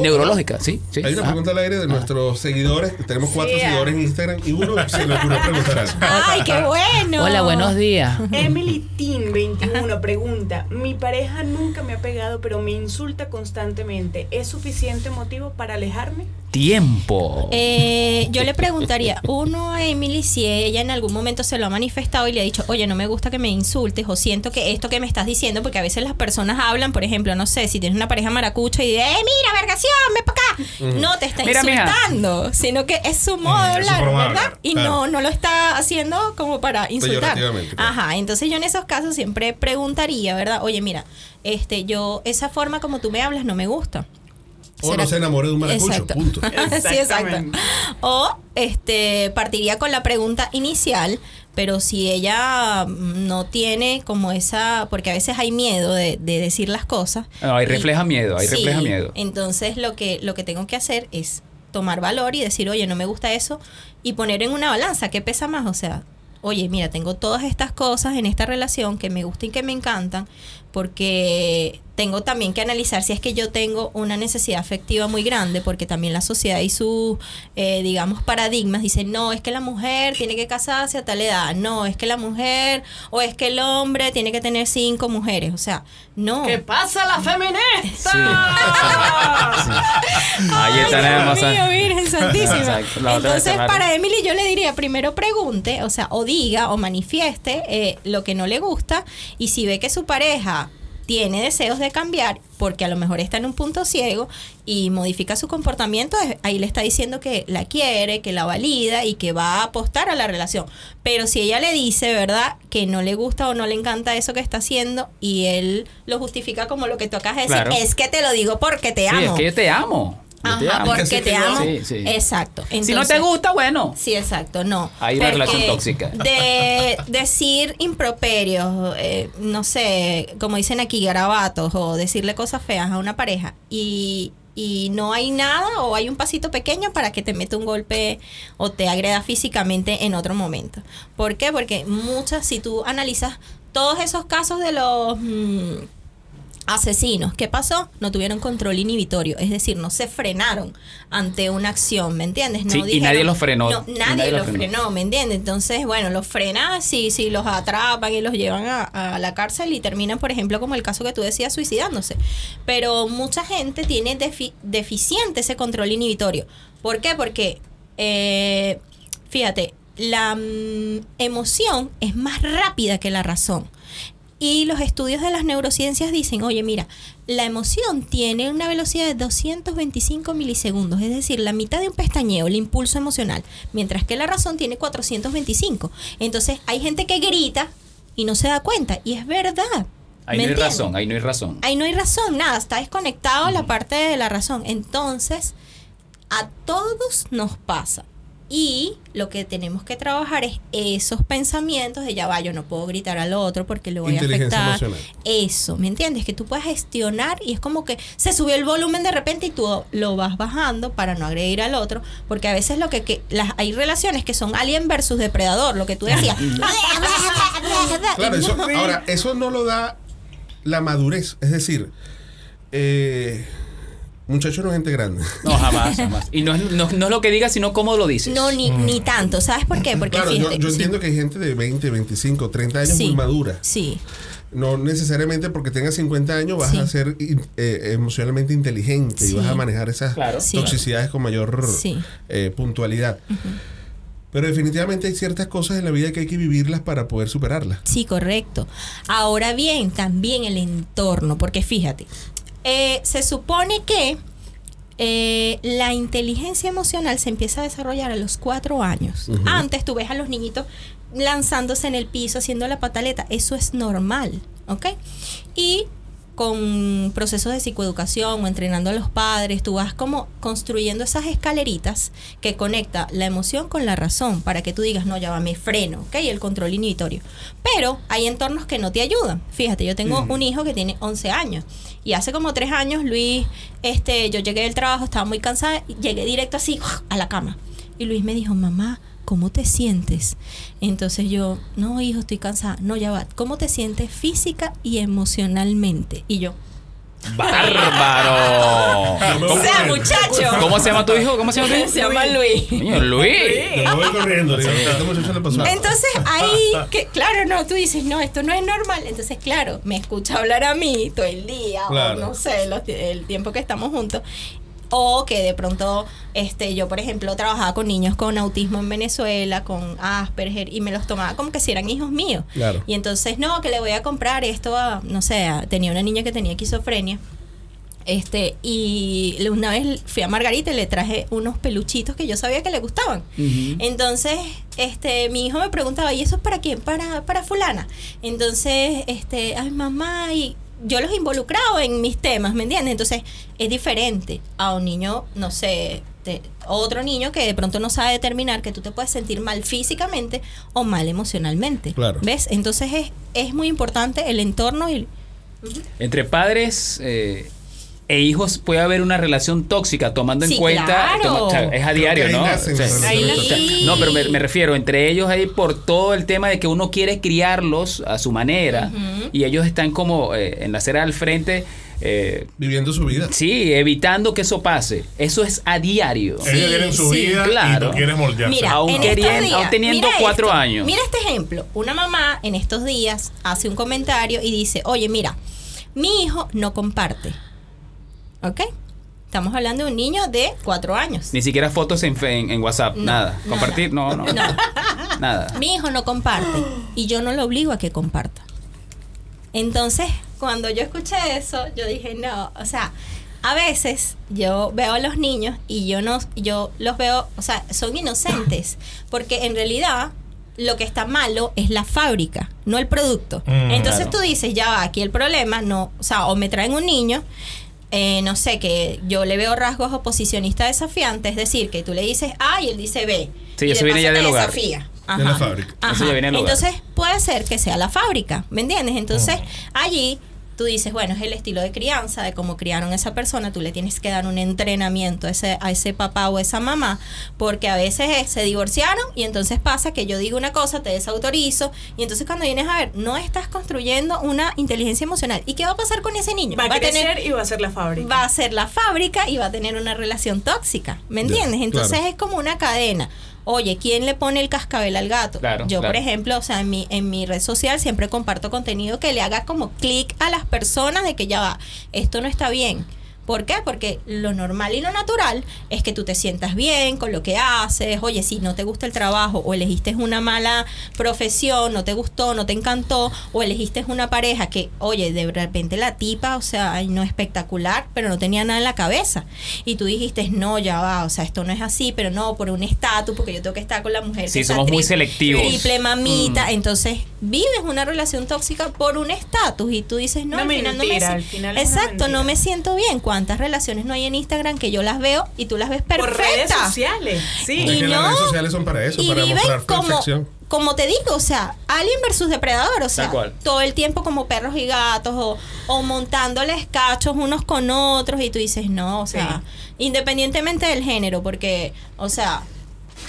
neurológica, ¿sí? sí. Hay una Ah. pregunta al aire de nuestros seguidores. Tenemos cuatro Sí. seguidores en Instagram y uno se le ocurrió preguntar algo. ¡Ay, qué bueno! Hola, buenos días. Emily 21 pregunta, mi pareja nunca me ha pegado pero me insulta constantemente. ¿Es suficiente motivo para alejarme? Tiempo. Eh, yo le preguntaría, uno a Emily, si ella en algún momento se lo ha manifestado y le ha dicho, oye, no me gusta que me insultes o siento que esto que me estás diciendo, porque a veces las personas hablan, por ejemplo, no sé, si tienes una pareja maracucha y dice, eh, mira, vergación, ven para no te está Mira, mija. insultando, sino que es su modo de es su hablar, ¿verdad? hablar, Y claro. no, no lo está haciendo como para insultar. Peyorativamente, claro. Ajá, entonces yo en esos casos siempre preguntaría, ¿verdad? Oye, mira, este, yo, esa forma como tú me hablas no me gusta. O ¿Será no se enamore de un maracucho, Exacto. punto. sí, exacto. Exactamente. O este partiría con la pregunta inicial, pero si ella mm, no tiene como esa, porque a veces hay miedo de, de decir las cosas. No, ahí y- refleja miedo, ahí Sí, refleja miedo. Entonces lo que, lo que tengo que hacer es tomar valor y decir, oye, no me gusta eso, y poner en una balanza, ¿qué pesa más? O sea, oye, mira, tengo todas estas cosas en esta relación que me gustan y que me encantan, porque tengo también que analizar si es que yo tengo una necesidad afectiva muy grande, porque también la sociedad y sus, eh, digamos, paradigmas dicen, no, es que la mujer tiene que casarse a tal edad, no, es que la mujer, o es que el hombre tiene que tener cinco mujeres, o sea, no. ¿Qué pasa la feminista? Ahí Ay, tenemos. Dios mío, Virgen Santísima. Entonces, para Emily yo le diría, primero pregunte, o sea, o diga o manifieste eh, lo que no le gusta y si ve que su pareja tiene deseos de cambiar, porque a lo mejor está en un punto ciego y modifica su comportamiento, ahí le está diciendo que la quiere, que la valida y que va a apostar a la relación. Pero si ella le dice, ¿verdad?, que no le gusta o no le encanta eso que está haciendo y él lo justifica como lo que tú acabas de decir, Claro. es que te lo digo porque te Sí, amo. es que yo te amo. Te Ajá, amo. porque te amo. Sí, sí. Exacto. Si no te gusta, bueno. Sí, exacto, no. Hay una relación tóxica. De decir improperios, eh, no sé, como dicen aquí, garabatos o decirle cosas feas a una pareja y, y no hay nada o hay un pasito pequeño para que te meta un golpe o te agreda físicamente en otro momento. ¿Por qué? Porque muchas, si tú analizas todos esos casos de los... mm, asesinos. ¿Qué pasó? No tuvieron control inhibitorio, es decir, no se frenaron ante una acción, ¿me entiendes? No Sí, y nadie los frenó. No, nadie, nadie los frenó. frenó, ¿me entiendes? Entonces, bueno, los frena si, si los atrapan y los llevan a, a la cárcel y terminan, por ejemplo, como el caso que tú decías, suicidándose. Pero mucha gente tiene defi- deficiente ese control inhibitorio. ¿Por qué? Porque, eh, fíjate, la mm, emoción es más rápida que la razón. Y los estudios de las neurociencias dicen, oye, mira, la emoción tiene una velocidad de 225 milisegundos, es decir, la mitad de un pestañeo, el impulso emocional, mientras que la razón tiene 425. Entonces, hay gente que grita y no se da cuenta, y es verdad. Ahí ¿me no hay entiendes? razón, ahí no hay razón. Ahí no hay razón, nada, está desconectado la parte de la razón. Entonces, a todos nos pasa. Y lo que tenemos que trabajar es esos pensamientos de ya va, yo no puedo gritar al otro porque le voy a afectar. emocional. Eso, ¿me entiendes? Que tú puedes gestionar y es como que se subió el volumen de repente y tú lo vas bajando para no agredir al otro, porque a veces lo que, que las, hay relaciones que son alien versus depredador, lo que tú decías. Claro, eso, ahora, eso no lo da la madurez. Es decir, eh, muchachos no es gente grande. No, jamás, jamás. Y no es, no, no es lo que digas, sino cómo lo dices. No, ni, ni tanto. ¿Sabes por qué? Porque Claro, yo, fíjate. yo sí. entiendo que hay gente de 20, 25, 30 años Sí. muy madura. Sí. No necesariamente porque tengas 50 años vas Sí. a ser eh, emocionalmente inteligente y vas a manejar esas Claro. Sí. toxicidades con mayor Sí. eh, puntualidad. Pero definitivamente hay ciertas cosas en la vida que hay que vivirlas para poder superarlas. Sí, correcto. Ahora bien, también el entorno, porque fíjate, eh, se supone que eh, la inteligencia emocional se empieza a desarrollar a los cuatro años. Antes tú ves a los niñitos lanzándose en el piso, haciendo la pataleta. Eso es normal, ¿ok? Y con procesos de psicoeducación o entrenando a los padres, tú vas como construyendo esas escaleritas que conecta la emoción con la razón para que tú digas, no, ya va, me freno, ¿ok? El control inhibitorio. Pero hay entornos que no te ayudan. Fíjate, yo tengo un hijo que tiene 11 años y hace como 3 años, Luis, este, yo llegué del trabajo, estaba muy cansada, y llegué directo así a la cama. Y Luis me dijo, mamá, ¿cómo te sientes? Entonces yo, no, hijo, estoy cansada. No, ya va. ¿Cómo te sientes física y emocionalmente? Y yo, ¡Bárbaro! o sea, muchacho. ¿Cómo se llama tu hijo? ¿Cómo se llama tu hijo? Se llama Luis. Coño, Luis. Me voy corriendo. Entonces ahí, que, claro, no, tú dices, no, esto no es normal. Entonces, claro, me escucha hablar a mí todo el día, Claro. o no sé, los- el tiempo que estamos juntos. O que de pronto, este, yo por ejemplo trabajaba con niños con autismo en Venezuela, con Asperger, y me los tomaba como que si eran hijos míos. Claro. Y entonces, no, que le voy a comprar esto a, no sé, a- tenía una niña que tenía esquizofrenia. Este, y una vez fui a Margarita y le traje unos peluchitos que yo sabía que le gustaban. Entonces, este, mi hijo me preguntaba, ¿y eso es para quién? Para, para fulana. Entonces, este, ay mamá, y yo los involucraba en mis temas, ¿me entiendes? Entonces, es diferente a un niño, no sé, de- otro niño que de pronto no sabe determinar que tú te puedes sentir mal físicamente o mal emocionalmente. Claro. ¿Ves? Entonces es, es muy importante el entorno y Entre padres eh, e hijos puede haber una relación tóxica, tomando en cuenta. claro. toma- o sea, es a diario, ahí ¿no? nacen O sea, no, pero me, me refiero, entre ellos ahí por todo el tema de que uno quiere criarlos a su manera y ellos están como eh, en la acera al frente, eh, Viviendo su vida. sí, evitando que eso pase. Eso es a diario. Ellos tienen su sí, vida claro. y tú quieres moldearse. Mira, Aún en querien- estos días, aún teniendo mira cuatro esto, años. Mira este ejemplo. Una mamá en estos días hace un comentario y dice, oye, mira, mi hijo no comparte. ¿Ok? Estamos hablando de un niño de cuatro años. Ni siquiera fotos en, fe- en, en WhatsApp, No, nada. nada. Compartir, no, no. No. Nada. Mi hijo no comparte y yo no lo obligo a que comparta. Entonces, cuando yo escuché eso, yo dije, no, o sea, a veces yo veo a los niños y yo no, yo los veo, o sea, son inocentes, porque en realidad lo que está malo es la fábrica, no el producto. Mm, Entonces claro. tú dices, ya va, aquí el problema, no, o sea, o me traen un niño, eh, no sé, que yo le veo rasgos oposicionistas desafiantes, es decir, que tú le dices A y él dice B. Sí, y eso viene ya del hogar. desafía. De la fábrica. Eso ya viene del hogar. Entonces puede ser que sea la fábrica, ¿me entiendes? Entonces allí tú dices, bueno, es el estilo de crianza, de cómo criaron a esa persona, tú le tienes que dar un entrenamiento a ese, a ese papá o esa mamá, porque a veces eh, se divorciaron y entonces pasa que yo digo una cosa, te desautorizo, y entonces cuando vienes a ver, no estás construyendo una inteligencia emocional. ¿Y qué va a pasar con ese niño? Va a tener- y va a ser la fábrica. va a ser la fábrica y va a tener una relación tóxica, ¿me entiendes? Entonces claro. es como una cadena. Oye, ¿quién le pone el cascabel al gato? Claro, Yo, por ejemplo, o sea, en mi, en mi red social siempre comparto contenido que le haga como clic a las personas de que ya va, esto no está bien. ¿Por qué? Porque lo normal y lo natural es que tú te sientas bien con lo que haces. Oye, si no te gusta el trabajo o elegiste una mala profesión, no te gustó, no te encantó, o elegiste una pareja que, oye, de repente la tipa, o sea, ay, no espectacular, pero no tenía nada en la cabeza. Y tú dijiste, no, ya va, o sea, esto no es así, pero no, por un estatus, porque yo tengo que estar con la mujer. Sí, que está somos muy selectivos. Triple mamita. Entonces, vives una relación tóxica por un estatus y tú dices, no, Una al final no me al final Exacto, no me siento bien. ¿Cuántas relaciones no hay en Instagram que yo las veo y tú las ves Por redes perfectas? sociales. Sí. Es Y que las no- redes sociales son para eso, y para viven mostrar como, perfección. como te digo, o sea, Alien versus Depredador, o sea, todo el tiempo como perros y gatos o, o montándoles cachos unos con otros y tú dices, no, o sea, independientemente del género, porque, o sea,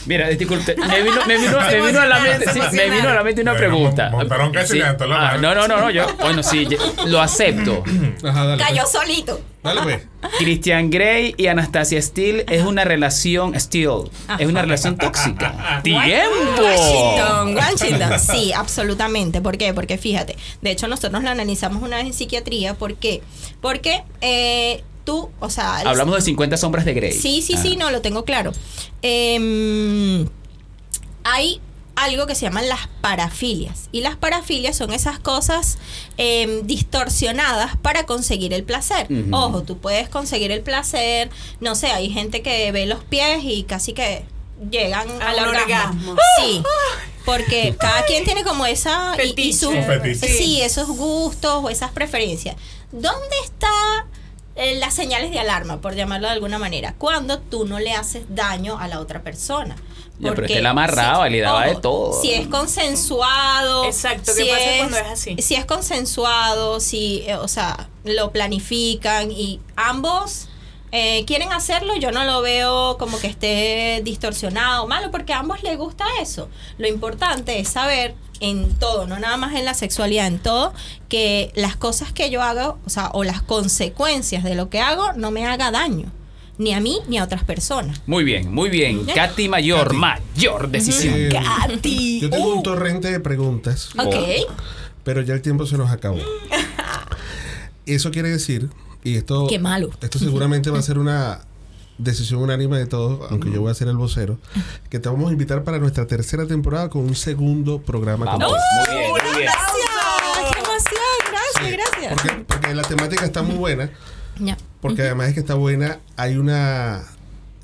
Mira, disculpe, me vino, me vino, me vino a la mente, sí, me vino a la mente una pregunta. montaron Sí. Ah, no, no, no, no, yo, bueno, sí, yo- lo acepto. Ajá, dale. cayó pues. solito. Dale, pues. Christian Grey y Anastasia Steele es una relación Steele, es una relación tóxica. ¡Tiempo! Washington, Washington. Sí, absolutamente. ¿Por qué? Porque fíjate, de hecho nosotros lo analizamos una vez en psiquiatría. ¿Por qué? Porque eh, tú, o sea... Hablamos de 50 sombras de Grey. Sí, sí, sí, Ah. no, lo tengo claro. Em, hay algo que se llaman las parafilias. Y las parafilias son esas cosas em, distorsionadas para conseguir el placer. Ojo, tú puedes conseguir el placer. No sé, hay gente que ve los pies y casi que llegan A al orgasmo. orgasmo. Sí. Porque cada quien tiene como esa y- y, su- sí, esos gustos o esas preferencias. ¿Dónde está eh, las señales de alarma, por llamarlo de alguna manera? Cuando tú no le haces daño a la otra persona. Ya, pero es Porque que él amarraba y le daba de todo. Si es consensuado. Exacto, ¿qué si pasa cuando es así? Si es consensuado, si, eh, o sea, lo planifican y ambos eh, quieren hacerlo, yo no lo veo como que esté distorsionado o malo, porque a ambos les gusta eso. Lo importante es saber en todo, no nada más en la sexualidad, en todo, que las cosas que yo hago, o sea, o las consecuencias de lo que hago, no me haga daño, ni a mí ni a otras personas. Muy bien, muy bien. Ya. Katy Mayor, Katy. mayor decisión. Eh, Katy. Yo tengo Uh. un torrente de preguntas, Ok. pero ya el tiempo se nos acabó. Eso quiere decir, y esto, Qué malo. esto seguramente va a ser una decisión unánime de todos, aunque yo voy a ser el vocero, que te vamos a invitar para nuestra tercera temporada con un segundo programa Vamos, muy bien, muy bien. Gracias, qué emoción, gracias, gracias. Porque, porque la temática está muy buena. Ya. porque además es que está buena, hay una...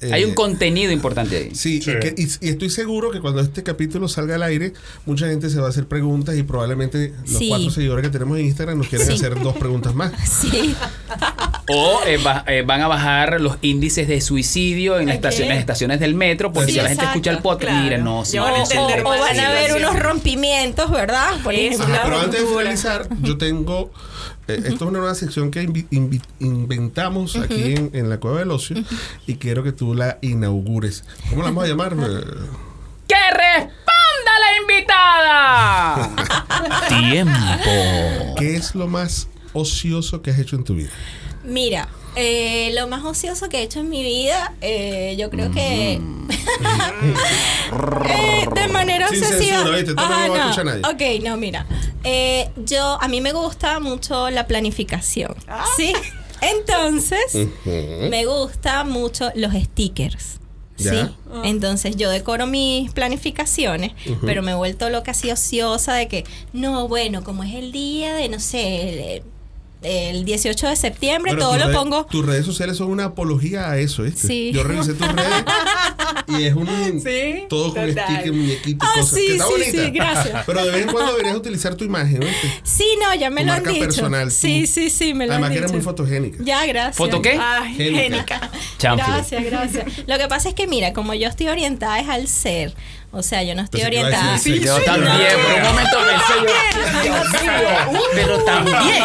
eh, Hay un contenido importante ahí. Sí, Sí. Y, que- y- y estoy seguro que cuando este capítulo salga al aire, mucha gente se va a hacer preguntas y probablemente los Sí. cuatro seguidores que tenemos en Instagram nos quieren Sí. hacer dos preguntas más. Sí. O eh, va- eh, van a bajar los índices de suicidio en las estaciones, estaciones del metro, porque Sí, si la gente exacto, escucha el podcast, claro. mira, no, sí, Ya van a no, entender O más van a situación. unos rompimientos, ¿verdad? Por Eso. Ajá, pero antes de finalizar, yo tengo. Eh, esto es una nueva sección que inventamos aquí en, en la Cueva del Ocio y quiero que tú la inaugures. ¿Cómo la vamos a llamar? Eh, ¡Que responda la invitada! Tiempo. ¿Qué es lo más ocioso que has hecho en tu vida? Mira, eh, lo más ocioso que he hecho en mi vida, eh, yo creo que Eh, de manera Sin obsesiva. censura, ¿viste? No Ajá, lo va a escuchar nadie. Ok, no, mira. Eh, yo, a mí me gusta mucho la planificación. Ah. ¿Sí? Entonces, me gusta mucho los stickers. Ya. ¿Sí? Entonces yo decoro mis planificaciones, pero me he vuelto loca así ociosa de que, no, bueno, como es el día de, no sé, el, el 18 de septiembre, Bueno, todo lo pongo... Tus redes sociales son una apología a eso, ¿viste? Sí. Yo revisé tus redes y es un. Sí, todo con total. stickers, muñequitos, Ah, cosas. sí, que está sí, bonita. sí, gracias. Pero de vez en cuando deberías utilizar tu imagen, ¿viste? Sí, no, ya me Tu lo han marca dicho. personal. Sí, sí, sí, me lo Además han que dicho. eres muy fotogénica. Ya, gracias. ¿Foto qué? Ay, Génica. génica. Gracias, gracias. Lo que pasa es que, mira, como yo estoy orientada es al ser. O sea, yo no estoy orientada. sí, Yo sí, también, no. por un momento pensé yo. Dios mío, pero también.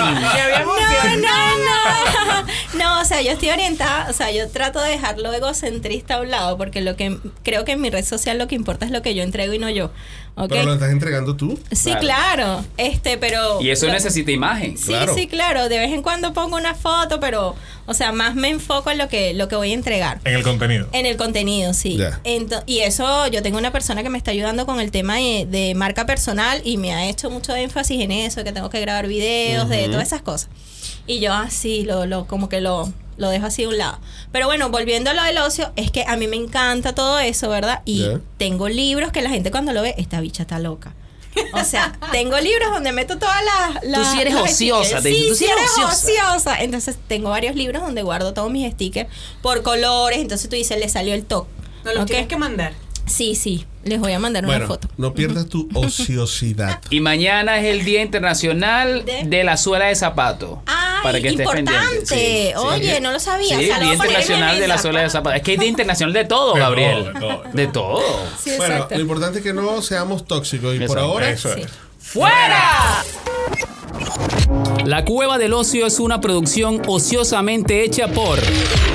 No, no, no. No, o sea, yo estoy orientada, o sea, yo trato de dejar lo egocentrista a un lado, porque lo que creo que en mi red social lo que importa es lo que yo entrego y no yo. ¿Ok? Pero lo estás entregando tú. Sí, Claro. claro. Este, pero. Y eso lo- necesita imagen. Sí, Claro. sí, claro. De vez en cuando pongo una foto, pero, o sea, más me enfoco en lo que, lo que voy a entregar. En el contenido. En el contenido, sí. Y eso, yo tengo una persona que me está ayudando con el tema de, de marca personal y me ha hecho mucho énfasis en eso, que tengo que grabar videos, de todas esas cosas. Y yo así, lo, lo, como que lo, lo dejo así a un lado. Pero bueno, volviendo a lo del ocio, es que a mí me encanta todo eso, ¿verdad? Y tengo libros que la gente cuando lo ve, esta bicha está loca. O sea, tengo libros donde meto todas las... las- sí eres los ociosa, stickers. te dicen, Sí, tú sí sí eres ociosa. ociosa. Entonces tengo varios libros donde guardo todos mis stickers por colores. Entonces tú dices, le salió el toque. No lo ¿Ok? tienes que mandar. Sí, sí. Les voy a mandar una foto. no pierdas tu ociosidad. Y mañana es el Día Internacional De- de, la suela de zapato. ¡Ay, para que estés importante! pendiente. Sí, sí. Oye, no lo sabía. Sí, O sea, Día Internacional de la suela de zapato. Es que hay Día Internacional de todo, Gabriel. de todo. De todo. Sí, Bueno, lo importante es que no seamos tóxicos y por ahora. Eso Sí. es. ¡Fuera! La Cueva del Ocio es una producción ociosamente hecha por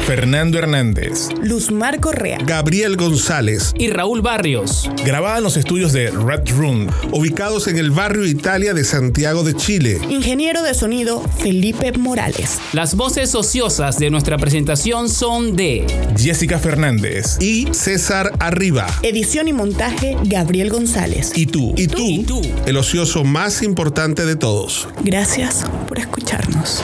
Fernando Hernández. Luzmar Correa. Gabriel González, y Raúl Barrios. Grabada en los estudios de Red Room. ubicados en el barrio Italia de Santiago de Chile. Ingeniero de sonido Felipe Morales. Las voces ociosas de nuestra presentación son de Jessica Fernández. Y César Arriba. Edición y montaje Gabriel González. Y tú, y tú, Y tú. el ocioso más importante de todos. Gracias por escucharnos.